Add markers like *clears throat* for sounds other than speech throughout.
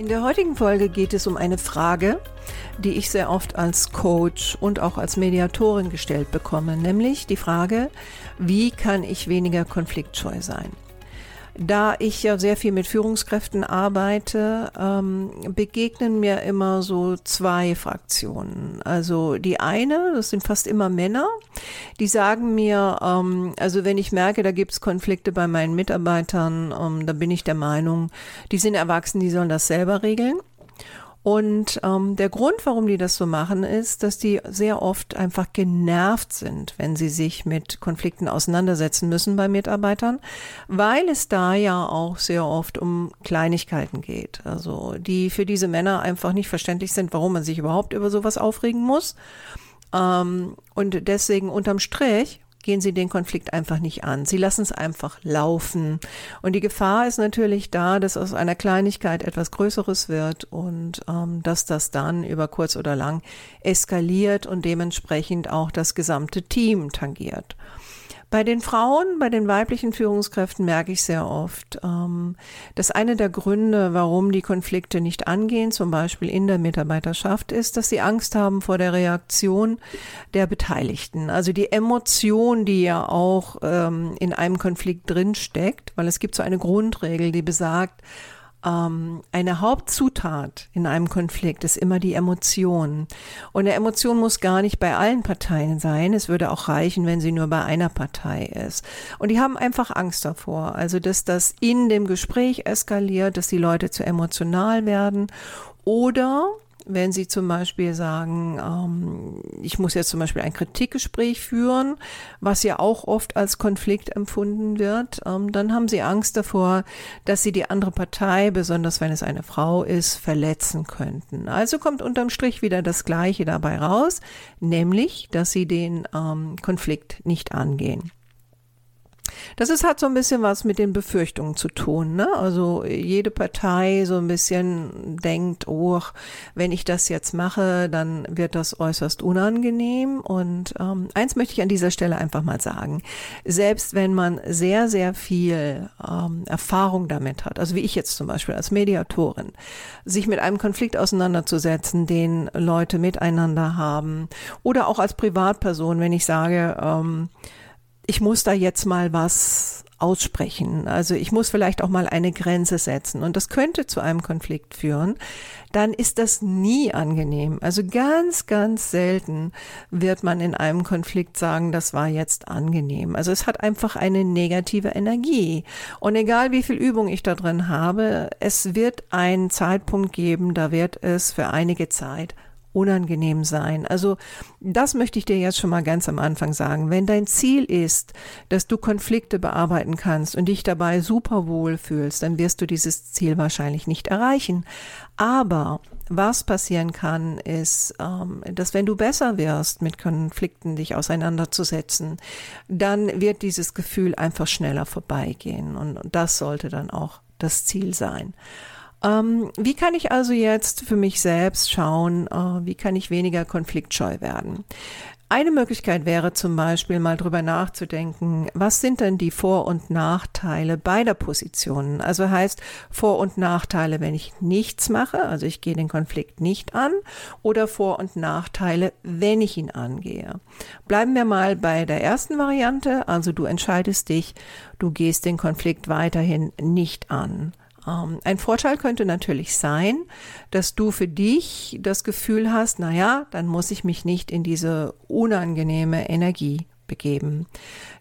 In der heutigen Folge geht es um eine Frage, die ich sehr oft als Coach und auch als Mediatorin gestellt bekomme, nämlich die Frage, wie kann ich weniger konfliktscheu sein? Da ich ja sehr viel mit Führungskräften arbeite, ähm, begegnen mir immer so zwei Fraktionen. Also die eine, das sind fast immer Männer, die sagen mir, ähm, also wenn ich merke, da gibt es Konflikte bei meinen Mitarbeitern, ähm, dann bin ich der Meinung, die sind erwachsen, die sollen das selber regeln. Und ähm, der Grund, warum die das so machen, ist, dass die sehr oft einfach genervt sind, wenn sie sich mit Konflikten auseinandersetzen müssen bei Mitarbeitern, weil es da ja auch sehr oft um Kleinigkeiten geht. Also die für diese Männer einfach nicht verständlich sind, warum man sich überhaupt über sowas aufregen muss. Ähm, und deswegen unterm Strich gehen sie den Konflikt einfach nicht an. Sie lassen es einfach laufen. Und die Gefahr ist natürlich da, dass aus einer Kleinigkeit etwas Größeres wird und ähm, dass das dann über kurz oder lang eskaliert und dementsprechend auch das gesamte Team tangiert. Bei den Frauen, bei den weiblichen Führungskräften merke ich sehr oft, ähm, dass eine der Gründe, warum die Konflikte nicht angehen, zum Beispiel in der Mitarbeiterschaft, ist, dass sie Angst haben vor der Reaktion der Beteiligten. Also die Emotion, die ja auch ähm, in einem Konflikt drinsteckt, weil es gibt so eine Grundregel, die besagt, eine Hauptzutat in einem Konflikt ist immer die Emotion. Und eine Emotion muss gar nicht bei allen Parteien sein. Es würde auch reichen, wenn sie nur bei einer Partei ist. Und die haben einfach Angst davor. Also, dass das in dem Gespräch eskaliert, dass die Leute zu emotional werden oder wenn Sie zum Beispiel sagen, ähm, ich muss jetzt zum Beispiel ein Kritikgespräch führen, was ja auch oft als Konflikt empfunden wird, ähm, dann haben Sie Angst davor, dass Sie die andere Partei, besonders wenn es eine Frau ist, verletzen könnten. Also kommt unterm Strich wieder das Gleiche dabei raus, nämlich, dass Sie den ähm, Konflikt nicht angehen. Das ist, hat so ein bisschen was mit den Befürchtungen zu tun. Ne? Also jede Partei so ein bisschen denkt, oh, wenn ich das jetzt mache, dann wird das äußerst unangenehm. Und ähm, eins möchte ich an dieser Stelle einfach mal sagen. Selbst wenn man sehr, sehr viel ähm, Erfahrung damit hat, also wie ich jetzt zum Beispiel als Mediatorin, sich mit einem Konflikt auseinanderzusetzen, den Leute miteinander haben, oder auch als Privatperson, wenn ich sage, ähm, ich muss da jetzt mal was aussprechen. Also ich muss vielleicht auch mal eine Grenze setzen und das könnte zu einem Konflikt führen, dann ist das nie angenehm. Also ganz, ganz selten wird man in einem Konflikt sagen, das war jetzt angenehm. Also es hat einfach eine negative Energie. Und egal wie viel Übung ich da drin habe, es wird einen Zeitpunkt geben, da wird es für einige Zeit unangenehm sein. Also das möchte ich dir jetzt schon mal ganz am Anfang sagen. Wenn dein Ziel ist, dass du Konflikte bearbeiten kannst und dich dabei super wohl fühlst, dann wirst du dieses Ziel wahrscheinlich nicht erreichen. Aber was passieren kann, ist, ähm, dass wenn du besser wirst, mit Konflikten dich auseinanderzusetzen, dann wird dieses Gefühl einfach schneller vorbeigehen. Und das sollte dann auch das Ziel sein. Ähm, wie kann ich also jetzt für mich selbst schauen, äh, wie kann ich weniger konfliktscheu werden? Eine Möglichkeit wäre zum Beispiel mal drüber nachzudenken, was sind denn die Vor- und Nachteile beider Positionen? Also heißt Vor- und Nachteile, wenn ich nichts mache, also ich gehe den Konflikt nicht an, oder Vor- und Nachteile, wenn ich ihn angehe. Bleiben wir mal bei der ersten Variante, also du entscheidest dich, du gehst den Konflikt weiterhin nicht an. Ähm, ein Vorteil könnte natürlich sein, dass du für dich das Gefühl hast, na ja, dann muss ich mich nicht in diese unangenehme Energie begeben.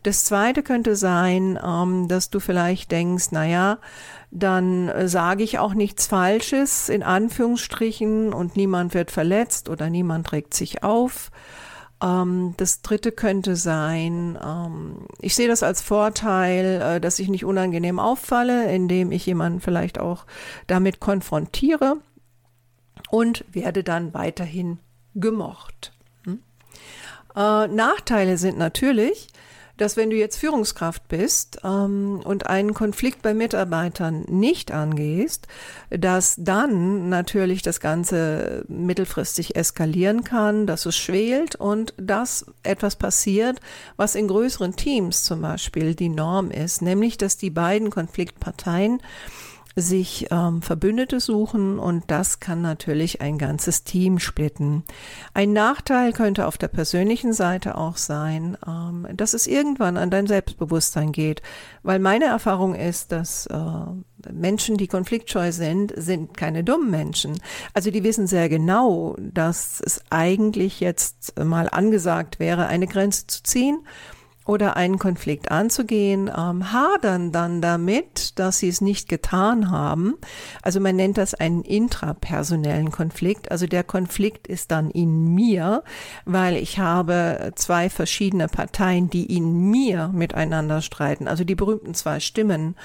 Das zweite könnte sein, ähm, dass du vielleicht denkst, na ja, dann äh, sage ich auch nichts Falsches in Anführungsstrichen und niemand wird verletzt oder niemand regt sich auf. Ähm, das dritte könnte sein, ähm, ich sehe das als Vorteil, äh, dass ich nicht unangenehm auffalle, indem ich jemanden vielleicht auch damit konfrontiere. und werde dann weiterhin gemocht. Hm? Äh, Nachteile sind natürlich, dass wenn du jetzt Führungskraft bist ähm, und einen Konflikt bei Mitarbeitern nicht angehst, dass dann natürlich das Ganze mittelfristig eskalieren kann, dass es schwelt und dass etwas passiert, was in größeren Teams zum Beispiel die Norm ist, nämlich dass die beiden Konfliktparteien sich ähm, Verbündete suchen und das kann natürlich ein ganzes Team splitten. Ein Nachteil könnte auf der persönlichen Seite auch sein, ähm, dass es irgendwann an dein Selbstbewusstsein geht, weil meine Erfahrung ist, dass äh, Menschen, die konfliktscheu sind, sind keine dummen Menschen. Also die wissen sehr genau, dass es eigentlich jetzt mal angesagt wäre, eine Grenze zu ziehen oder einen Konflikt anzugehen, ähm, hadern dann damit, dass sie es nicht getan haben. Also man nennt das einen intrapersonellen Konflikt. Also der Konflikt ist dann in mir, weil ich habe zwei verschiedene Parteien, die in mir miteinander streiten. Also die berühmten zwei Stimmen.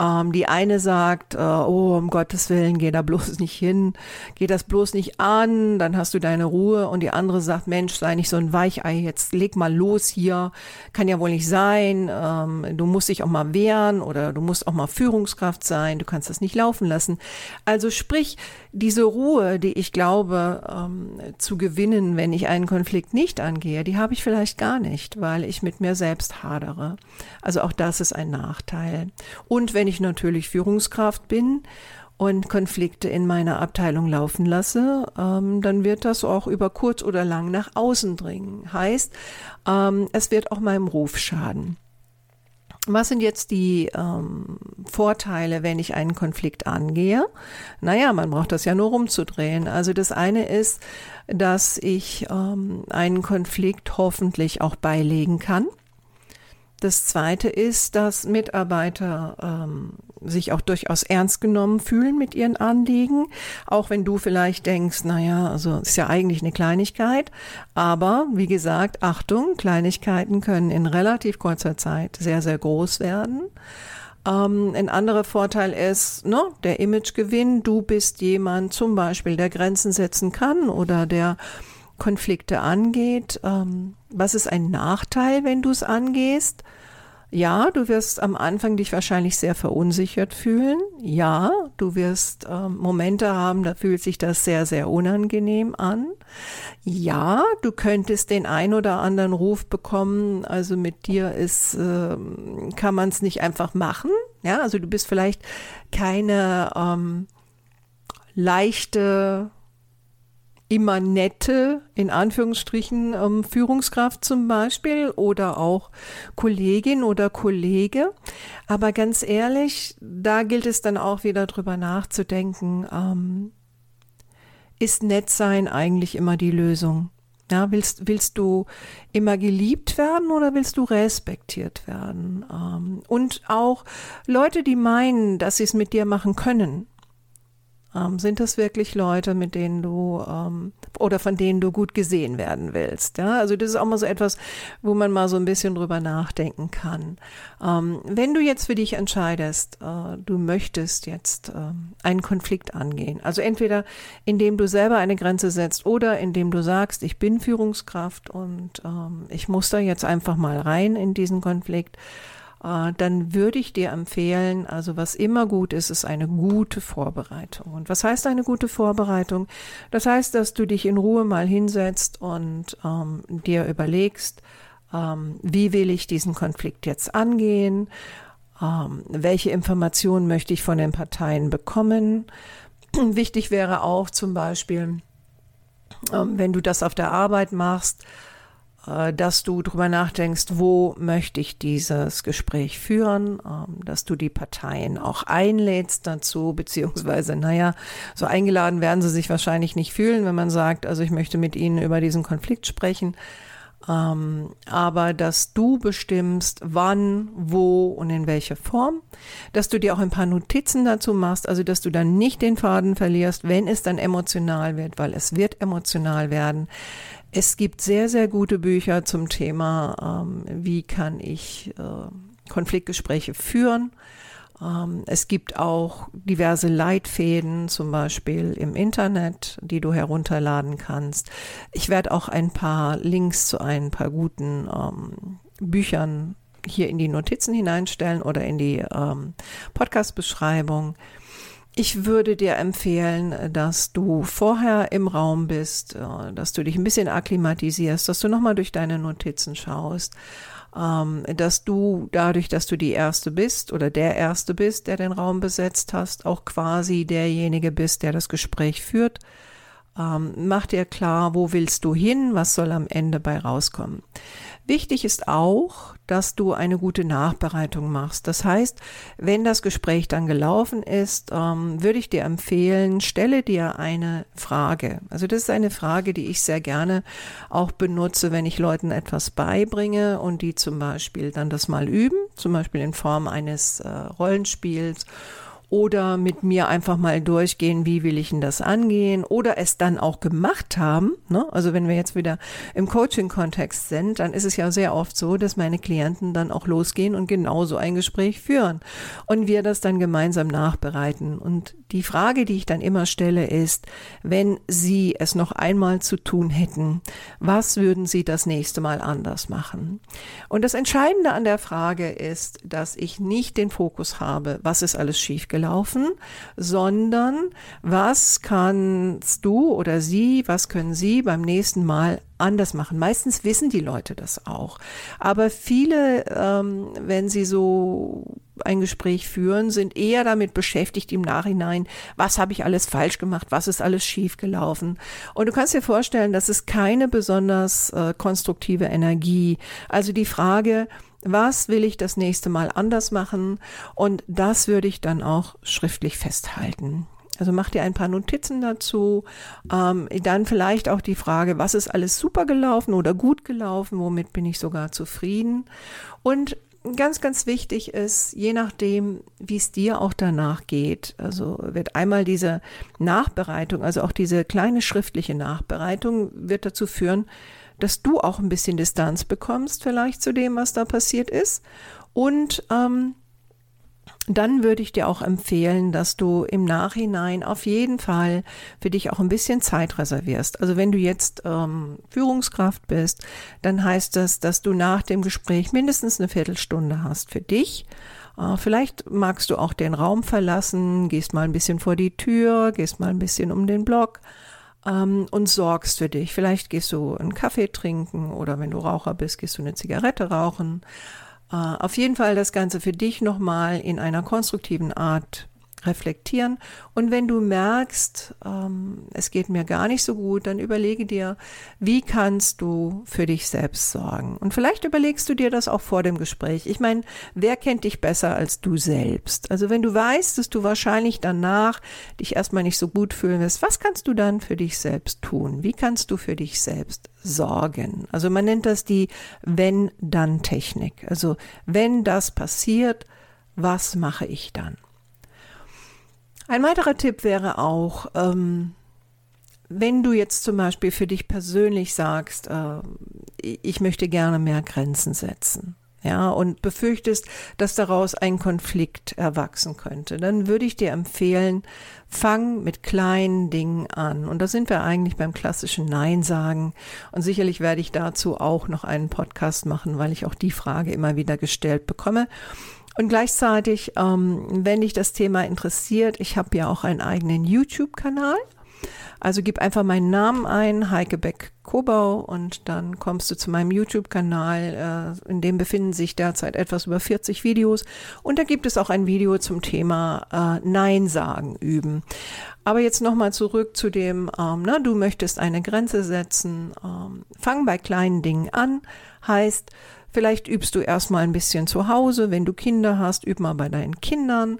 Ähm, die eine sagt, äh, oh, um Gottes Willen, geh da bloß nicht hin, geh das bloß nicht an, dann hast du deine Ruhe. Und die andere sagt, Mensch, sei nicht so ein Weichei, jetzt leg mal los hier, kann ja wohl nicht sein, ähm, du musst dich auch mal wehren oder du musst auch mal Führungskraft sein, du kannst das nicht laufen lassen. Also sprich, diese Ruhe, die ich glaube ähm, zu gewinnen, wenn ich einen Konflikt nicht angehe, die habe ich vielleicht gar nicht, weil ich mit mir selbst hadere. Also auch das ist ein Nachteil. Und wenn ich natürlich Führungskraft bin und Konflikte in meiner Abteilung laufen lasse, ähm, dann wird das auch über kurz oder lang nach außen dringen. Heißt, ähm, es wird auch meinem Ruf schaden. Was sind jetzt die ähm, Vorteile, wenn ich einen Konflikt angehe? Naja, man braucht das ja nur rumzudrehen. Also das eine ist, dass ich ähm, einen Konflikt hoffentlich auch beilegen kann. Das Zweite ist, dass Mitarbeiter ähm, sich auch durchaus ernst genommen fühlen mit ihren Anliegen, auch wenn du vielleicht denkst, naja, also ist ja eigentlich eine Kleinigkeit, aber wie gesagt, Achtung, Kleinigkeiten können in relativ kurzer Zeit sehr, sehr groß werden. Ähm, ein anderer Vorteil ist ne, der Imagegewinn. Du bist jemand zum Beispiel, der Grenzen setzen kann oder der Konflikte angeht. Ähm, was ist ein Nachteil, wenn du es angehst? Ja, du wirst am Anfang dich wahrscheinlich sehr verunsichert fühlen. Ja, du wirst äh, Momente haben, da fühlt sich das sehr, sehr unangenehm an. Ja, du könntest den ein oder anderen Ruf bekommen. Also mit dir ist, äh, kann man es nicht einfach machen. Ja, also du bist vielleicht keine ähm, leichte immer nette, in Anführungsstrichen, ähm, Führungskraft zum Beispiel oder auch Kollegin oder Kollege. Aber ganz ehrlich, da gilt es dann auch wieder drüber nachzudenken, ähm, ist nett sein eigentlich immer die Lösung? Ja, willst, willst du immer geliebt werden oder willst du respektiert werden? Ähm, und auch Leute, die meinen, dass sie es mit dir machen können, ähm, sind das wirklich Leute, mit denen du ähm, oder von denen du gut gesehen werden willst? Ja, also das ist auch mal so etwas, wo man mal so ein bisschen drüber nachdenken kann. Ähm, wenn du jetzt für dich entscheidest, äh, du möchtest jetzt äh, einen Konflikt angehen, also entweder indem du selber eine Grenze setzt oder indem du sagst, ich bin Führungskraft und ähm, ich muss da jetzt einfach mal rein in diesen Konflikt dann würde ich dir empfehlen, also was immer gut ist, ist eine gute Vorbereitung. Und was heißt eine gute Vorbereitung? Das heißt, dass du dich in Ruhe mal hinsetzt und ähm, dir überlegst, ähm, wie will ich diesen Konflikt jetzt angehen? Ähm, welche Informationen möchte ich von den Parteien bekommen? *clears throat* Wichtig wäre auch zum Beispiel, ähm, wenn du das auf der Arbeit machst, äh, dass du drüber nachdenkst, wo möchte ich dieses Gespräch führen, ähm, dass du die Parteien auch einlädst dazu, beziehungsweise, naja, so eingeladen werden sie sich wahrscheinlich nicht fühlen, wenn man sagt, also ich möchte mit ihnen über diesen Konflikt sprechen. Ähm, aber dass du bestimmst, wann, wo und in welcher Form, dass du dir auch ein paar Notizen dazu machst, also dass du dann nicht den Faden verlierst, wenn es dann emotional wird, weil es wird emotional werden, es gibt sehr, sehr gute Bücher zum Thema, ähm, wie kann ich äh, Konfliktgespräche führen. Ähm, es gibt auch diverse Leitfäden, zum Beispiel im Internet, die du herunterladen kannst. Ich werde auch ein paar Links zu ein paar guten ähm, Büchern hier in die Notizen hineinstellen oder in die ähm, Podcast-Beschreibung. Ich würde dir empfehlen, dass du vorher im Raum bist, äh, dass du dich ein bisschen akklimatisierst, dass du nochmal durch deine Notizen schaust ähm, dass du dadurch, dass du die Erste bist oder der Erste bist, der den Raum besetzt hast, auch quasi derjenige bist, der das Gespräch führt. Ähm, mach dir klar, wo willst du hin, was soll am Ende bei rauskommen. Wichtig ist auch, dass du eine gute Nachbereitung machst. Das heißt, wenn das Gespräch dann gelaufen ist, ähm, würde ich dir empfehlen, stelle dir eine Frage. Also das ist eine Frage, die ich sehr gerne auch benutze, wenn ich Leuten etwas beibringe und die zum Beispiel dann das mal üben, zum Beispiel in Form eines äh, Rollenspiels oder mit mir einfach mal durchgehen, wie will ich denn das angehen oder es dann auch gemacht haben. Ne? Also wenn wir jetzt wieder im Coaching-Kontext sind, dann ist es ja sehr oft so, dass meine Klienten dann auch losgehen und genauso ein Gespräch führen und wir das dann gemeinsam nachbereiten. Und die Frage, die ich dann immer stelle, ist, wenn Sie es noch einmal zu tun hätten, was würden Sie das nächste Mal anders machen? Und das Entscheidende an der Frage ist, dass ich nicht den Fokus habe, was ist alles schiefgelaufen gelaufen, sondern was kannst du oder sie, was können sie beim nächsten Mal anders machen. Meistens wissen die Leute das auch. Aber viele, ähm, wenn sie so ein Gespräch führen, sind eher damit beschäftigt im Nachhinein, was habe ich alles falsch gemacht, was ist alles schief gelaufen. Und du kannst dir vorstellen, das ist keine besonders äh, konstruktive Energie. Also die Frage, was will ich das nächste Mal anders machen? Und das würde ich dann auch schriftlich festhalten. Also mach dir ein paar Notizen dazu. Ähm, dann vielleicht auch die Frage, was ist alles super gelaufen oder gut gelaufen? Womit bin ich sogar zufrieden? Und ganz, ganz wichtig ist, je nachdem, wie es dir auch danach geht, also wird einmal diese Nachbereitung, also auch diese kleine schriftliche Nachbereitung, wird dazu führen, dass du auch ein bisschen Distanz bekommst vielleicht zu dem, was da passiert ist. Und ähm, dann würde ich dir auch empfehlen, dass du im Nachhinein auf jeden Fall für dich auch ein bisschen Zeit reservierst. Also wenn du jetzt ähm, Führungskraft bist, dann heißt das, dass du nach dem Gespräch mindestens eine Viertelstunde hast für dich. Äh, vielleicht magst du auch den Raum verlassen, gehst mal ein bisschen vor die Tür, gehst mal ein bisschen um den Block ähm, und sorgst für dich. Vielleicht gehst du einen Kaffee trinken oder wenn du Raucher bist, gehst du eine Zigarette rauchen. Äh, auf jeden Fall das Ganze für dich nochmal in einer konstruktiven Art reflektieren. Und wenn du merkst, ähm, es geht mir gar nicht so gut, dann überlege dir, wie kannst du für dich selbst sorgen? Und vielleicht überlegst du dir das auch vor dem Gespräch. Ich meine, wer kennt dich besser als du selbst? Also wenn du weißt, dass du wahrscheinlich danach dich erstmal nicht so gut fühlen wirst, was kannst du dann für dich selbst tun? Wie kannst du für dich selbst sorgen? Also man nennt das die Wenn-Dann-Technik. Also wenn das passiert, was mache ich dann? Ein weiterer Tipp wäre auch, ähm, wenn du jetzt zum Beispiel für dich persönlich sagst, äh, ich möchte gerne mehr Grenzen setzen, ja, und befürchtest, dass daraus ein Konflikt erwachsen könnte, dann würde ich dir empfehlen, fang mit kleinen Dingen an. Und da sind wir eigentlich beim klassischen Nein sagen. Und sicherlich werde ich dazu auch noch einen Podcast machen, weil ich auch die Frage immer wieder gestellt bekomme. Und gleichzeitig, ähm, wenn dich das Thema interessiert, ich habe ja auch einen eigenen YouTube-Kanal. Also gib einfach meinen Namen ein, Heike Beck Kobau, und dann kommst du zu meinem YouTube-Kanal. Äh, in dem befinden sich derzeit etwas über 40 Videos. Und da gibt es auch ein Video zum Thema äh, Nein sagen üben. Aber jetzt nochmal zurück zu dem, ähm, na, du möchtest eine Grenze setzen. Ähm, fang bei kleinen Dingen an. Heißt, Vielleicht übst du erstmal ein bisschen zu Hause. Wenn du Kinder hast, üb mal bei deinen Kindern.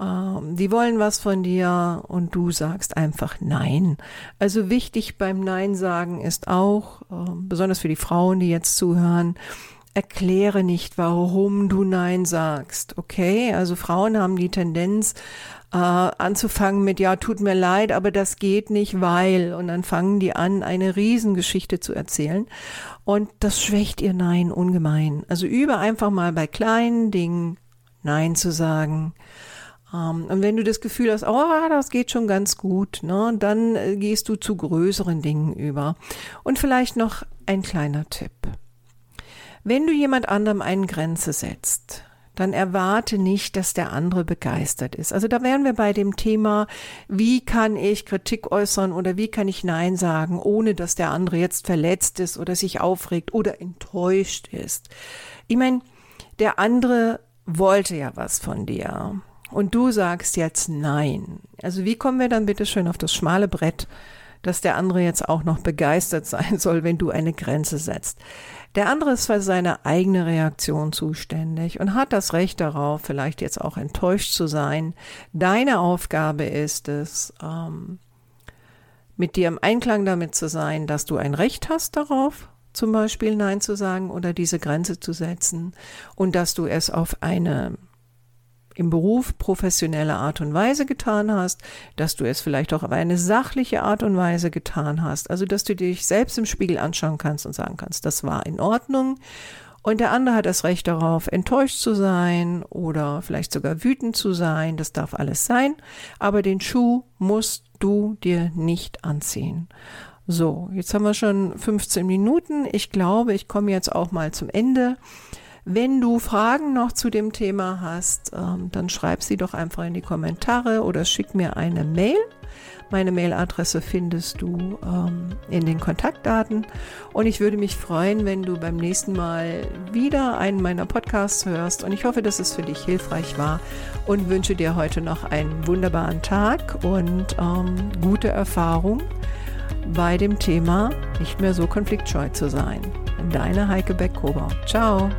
Ähm, die wollen was von dir und du sagst einfach Nein. Also wichtig beim Nein sagen ist auch, äh, besonders für die Frauen, die jetzt zuhören, erkläre nicht, warum du Nein sagst. Okay, also Frauen haben die Tendenz, äh, anzufangen mit, ja, tut mir leid, aber das geht nicht, weil. Und dann fangen die an, eine Riesengeschichte zu erzählen. Und das schwächt ihr Nein ungemein. Also übe einfach mal bei kleinen Dingen Nein zu sagen. Ähm, und wenn du das Gefühl hast, oh, das geht schon ganz gut, ne, dann äh, gehst du zu größeren Dingen über. Und vielleicht noch ein kleiner Tipp. Wenn du jemand anderem eine Grenze setzt, dann erwarte nicht, dass der andere begeistert ist. Also da wären wir bei dem Thema, wie kann ich Kritik äußern oder wie kann ich Nein sagen, ohne dass der andere jetzt verletzt ist oder sich aufregt oder enttäuscht ist. Ich meine, der andere wollte ja was von dir und du sagst jetzt Nein. Also wie kommen wir dann bitte schön auf das schmale Brett, dass der andere jetzt auch noch begeistert *laughs* sein soll, wenn du eine Grenze setzt? Der andere ist für seine eigene Reaktion zuständig und hat das Recht darauf, vielleicht jetzt auch enttäuscht zu sein. Deine Aufgabe ist es, ähm, mit dir im Einklang damit zu sein, dass du ein Recht hast darauf, zum Beispiel Nein zu sagen oder diese Grenze zu setzen und dass du es auf eine im Beruf professionelle Art und Weise getan hast, dass du es vielleicht auch auf eine sachliche Art und Weise getan hast, also dass du dich selbst im Spiegel anschauen kannst und sagen kannst, das war in Ordnung und der andere hat das Recht darauf, enttäuscht zu sein oder vielleicht sogar wütend zu sein, das darf alles sein, aber den Schuh musst du dir nicht anziehen. So, jetzt haben wir schon 15 Minuten. Ich glaube, ich komme jetzt auch mal zum Ende. Wenn du Fragen noch zu dem Thema hast, ähm, dann schreib sie doch einfach in die Kommentare oder schick mir eine Mail. Meine Mailadresse findest du ähm, in den Kontaktdaten. Und ich würde mich freuen, wenn du beim nächsten Mal wieder einen meiner Podcasts hörst. Und ich hoffe, dass es für dich hilfreich war und wünsche dir heute noch einen wunderbaren Tag und ähm, gute Erfahrung bei dem Thema nicht mehr so konfliktscheu zu sein. Deine Heike Beck-Kober. Ciao.